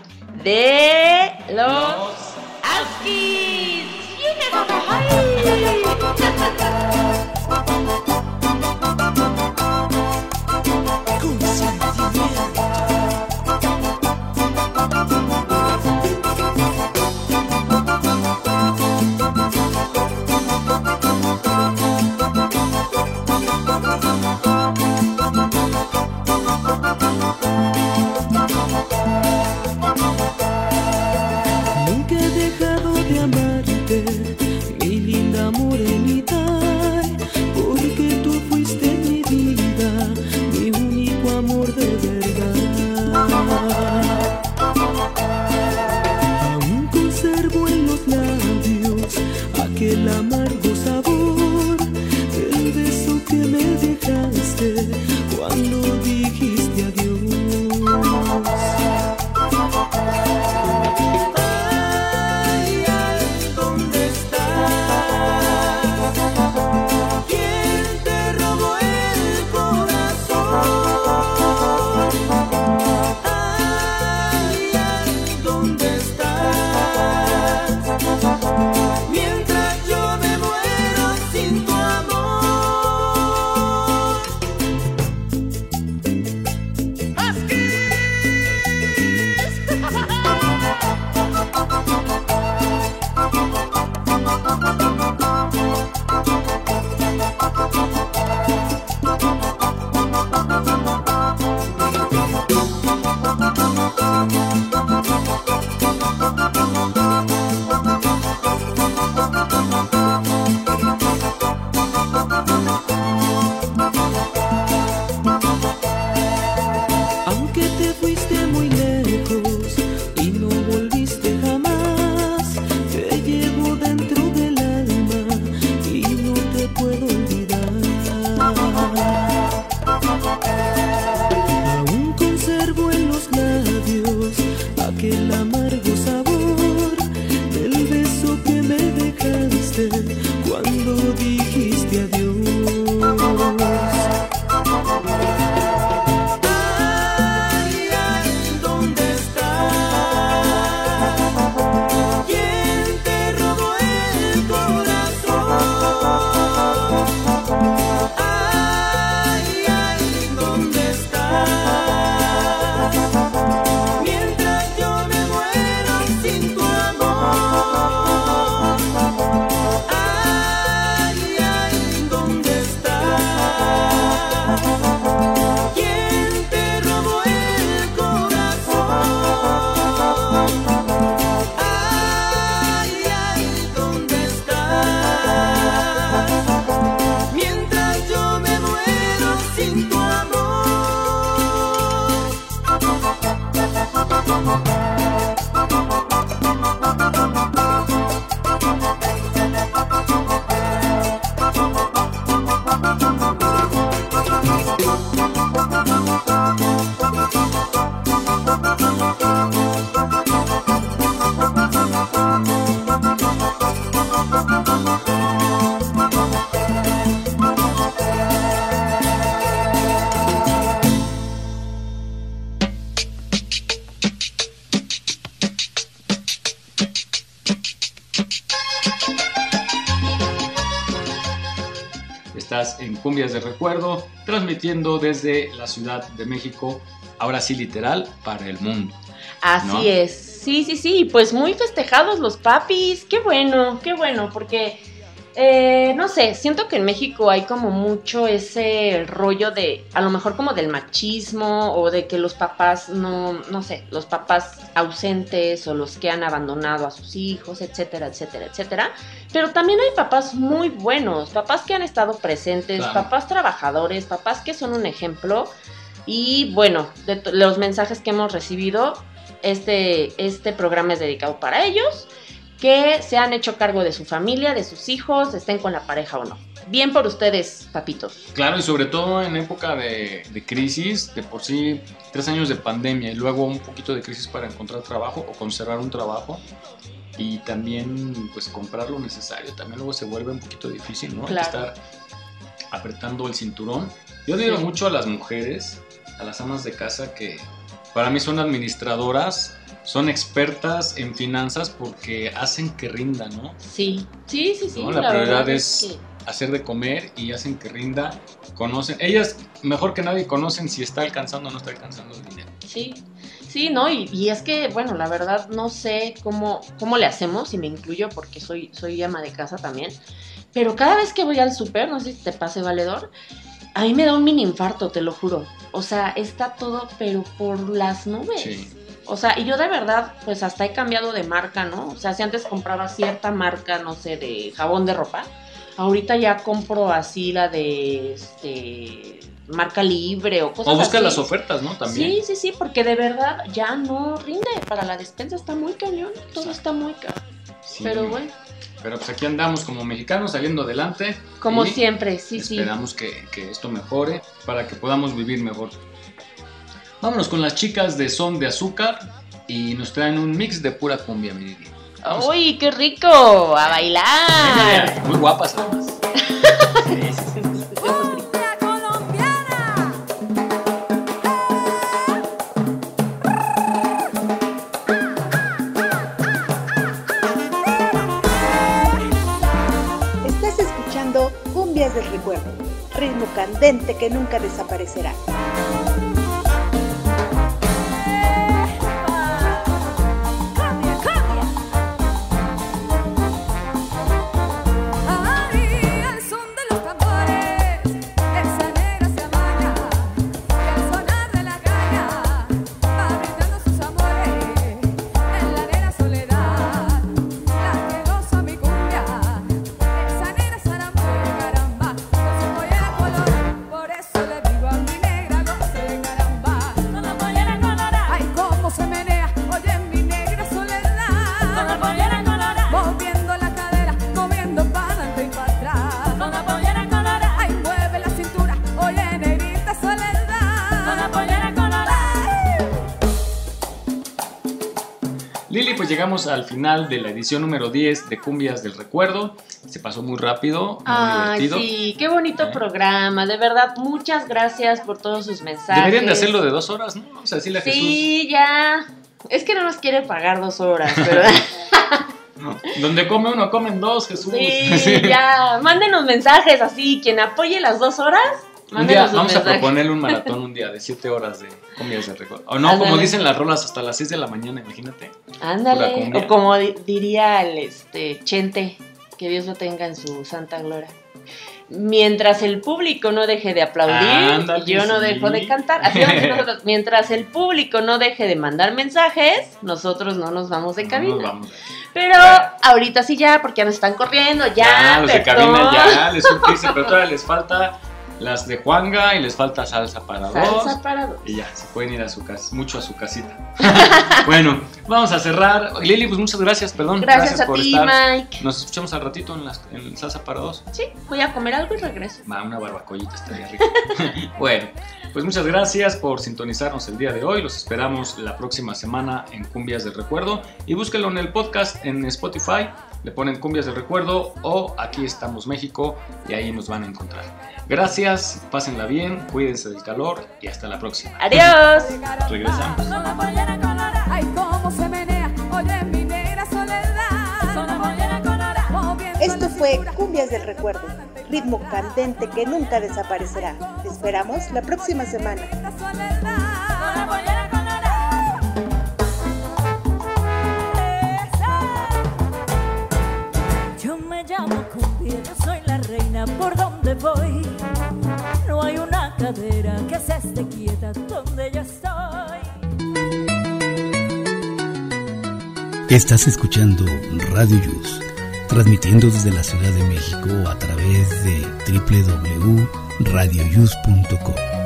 De los Askis. Recuerdo, transmitiendo desde la Ciudad de México, ahora sí literal, para el mundo. Así ¿no? es. Sí, sí, sí. Pues muy festejados los papis. Qué bueno, qué bueno, porque eh, no sé, siento que en México hay como mucho ese rollo de, a lo mejor como del machismo o de que los papás no, no sé, los papás ausentes o los que han abandonado a sus hijos, etcétera, etcétera, etcétera. Pero también hay papás muy buenos, papás que han estado presentes, Claro. papás trabajadores, papás que son un ejemplo. Y bueno, de los mensajes que hemos recibido, este, este programa es dedicado para ellos, que se han hecho cargo de su familia, de sus hijos, estén con la pareja o no. Bien por ustedes, papitos. Claro, y sobre todo en época de, de crisis, de por sí tres años de pandemia y luego un poquito de crisis para encontrar trabajo o conservar un trabajo y también pues comprar lo necesario, también luego se vuelve un poquito difícil, ¿no? Claro. estar apretando el cinturón. Yo Sí. mucho a las mujeres, a las amas de casa que para mí son administradoras, son expertas en finanzas porque hacen que rinda, ¿no? Sí, sí, sí, sí. ¿no? La, la prioridad verdad es hacer de comer y hacen que rinda. Conocen, ellas mejor que nadie conocen si está alcanzando o no está alcanzando el dinero. Sí, sí, ¿no? Y, y es que, bueno, la verdad no sé cómo, cómo le hacemos, y me incluyo porque soy, soy ama de casa también, pero cada vez que voy al súper, no sé si te pase valedor, a mí me da un mini infarto, te lo juro. O sea, está todo, pero por las nubes. Sí. O sea, y yo de verdad, pues hasta he cambiado de marca, ¿no? O sea, si antes compraba cierta marca, no sé, de jabón de ropa, ahorita ya compro así la de, este, marca libre o cosas O busca así. las ofertas, ¿no? También. Sí, sí, sí, porque de verdad ya no rinde. Para la despensa está muy cañón, todo está muy caro. Sí. Pero bueno, Pero pues aquí andamos como mexicanos saliendo adelante. como siempre, sí, sí. Esperamos que, que esto mejore para que podamos vivir mejor. Vámonos con las chicas de Son de Azúcar y nos traen un mix de pura cumbia. ¡Uy, qué rico! ¡A bailar! Muy guapas además. Ritmo candente que nunca desaparecerá. Lili, pues llegamos al final de la edición número 10 de Cumbias del Recuerdo. Se pasó muy rápido, muy Ay, divertido. sí, qué bonito programa. De verdad, muchas gracias por todos sus mensajes. Deberían de hacerlo de dos horas, ¿no? Vamos a decirle a Sí, ya. Es que no nos quiere pagar dos horas. No, Donde come uno, comen dos, Jesús. sí, ya. Mándenos mensajes así. Quien apoye las dos horas, Un día un vamos a proponerle un maratón un día de 7 horas de Cumbias del Recuerdo. O no, como dicen las rolas, hasta las 6 de la mañana, imagínate. Ándale. O como di- diría el este Chente, que Dios lo tenga en su santa gloria. Mientras el público no deje de aplaudir, Ándale, yo no sí. dejo de cantar. Así vamos nosotros. Mientras el público no deje de mandar mensajes, nosotros no nos vamos de cabina. vamos. Pero ahorita sí ya, porque ya nos están corriendo, ya, los de cabina ya, les surquirse, pero todavía les falta las de Juanga y les falta salsa para dos. Salsa para dos. Y ya, se pueden ir a su casa, mucho a su casita. bueno, vamos a cerrar. Lili, pues muchas gracias, perdón. Gracias a por ti, estar. Mike. Nos escuchamos al ratito en, las, en Salsa para dos. Sí, voy a comer algo y regreso. Va, una barbacollita estaría rico. bueno, pues muchas gracias por sintonizarnos el día de hoy. Los esperamos la próxima semana en Cumbias del Recuerdo. Y búsquenlo en el podcast en Spotify. Le ponen Cumbias del Recuerdo o Aquí estamos México y ahí nos van a encontrar. Gracias, pásenla bien, cuídense del calor y hasta la próxima. Adiós. Regresamos. Moviendo Esto fue Cumbias del Recuerdo, ritmo candente que nunca desaparecerá. Te esperamos la próxima semana. Llamo cumbia, yo soy la reina por donde voy. No hay una cadera que se esté quieta donde yo estoy. Estás escuchando Radio Yus, transmitiendo desde la Ciudad de México a través de www.radioyus.com.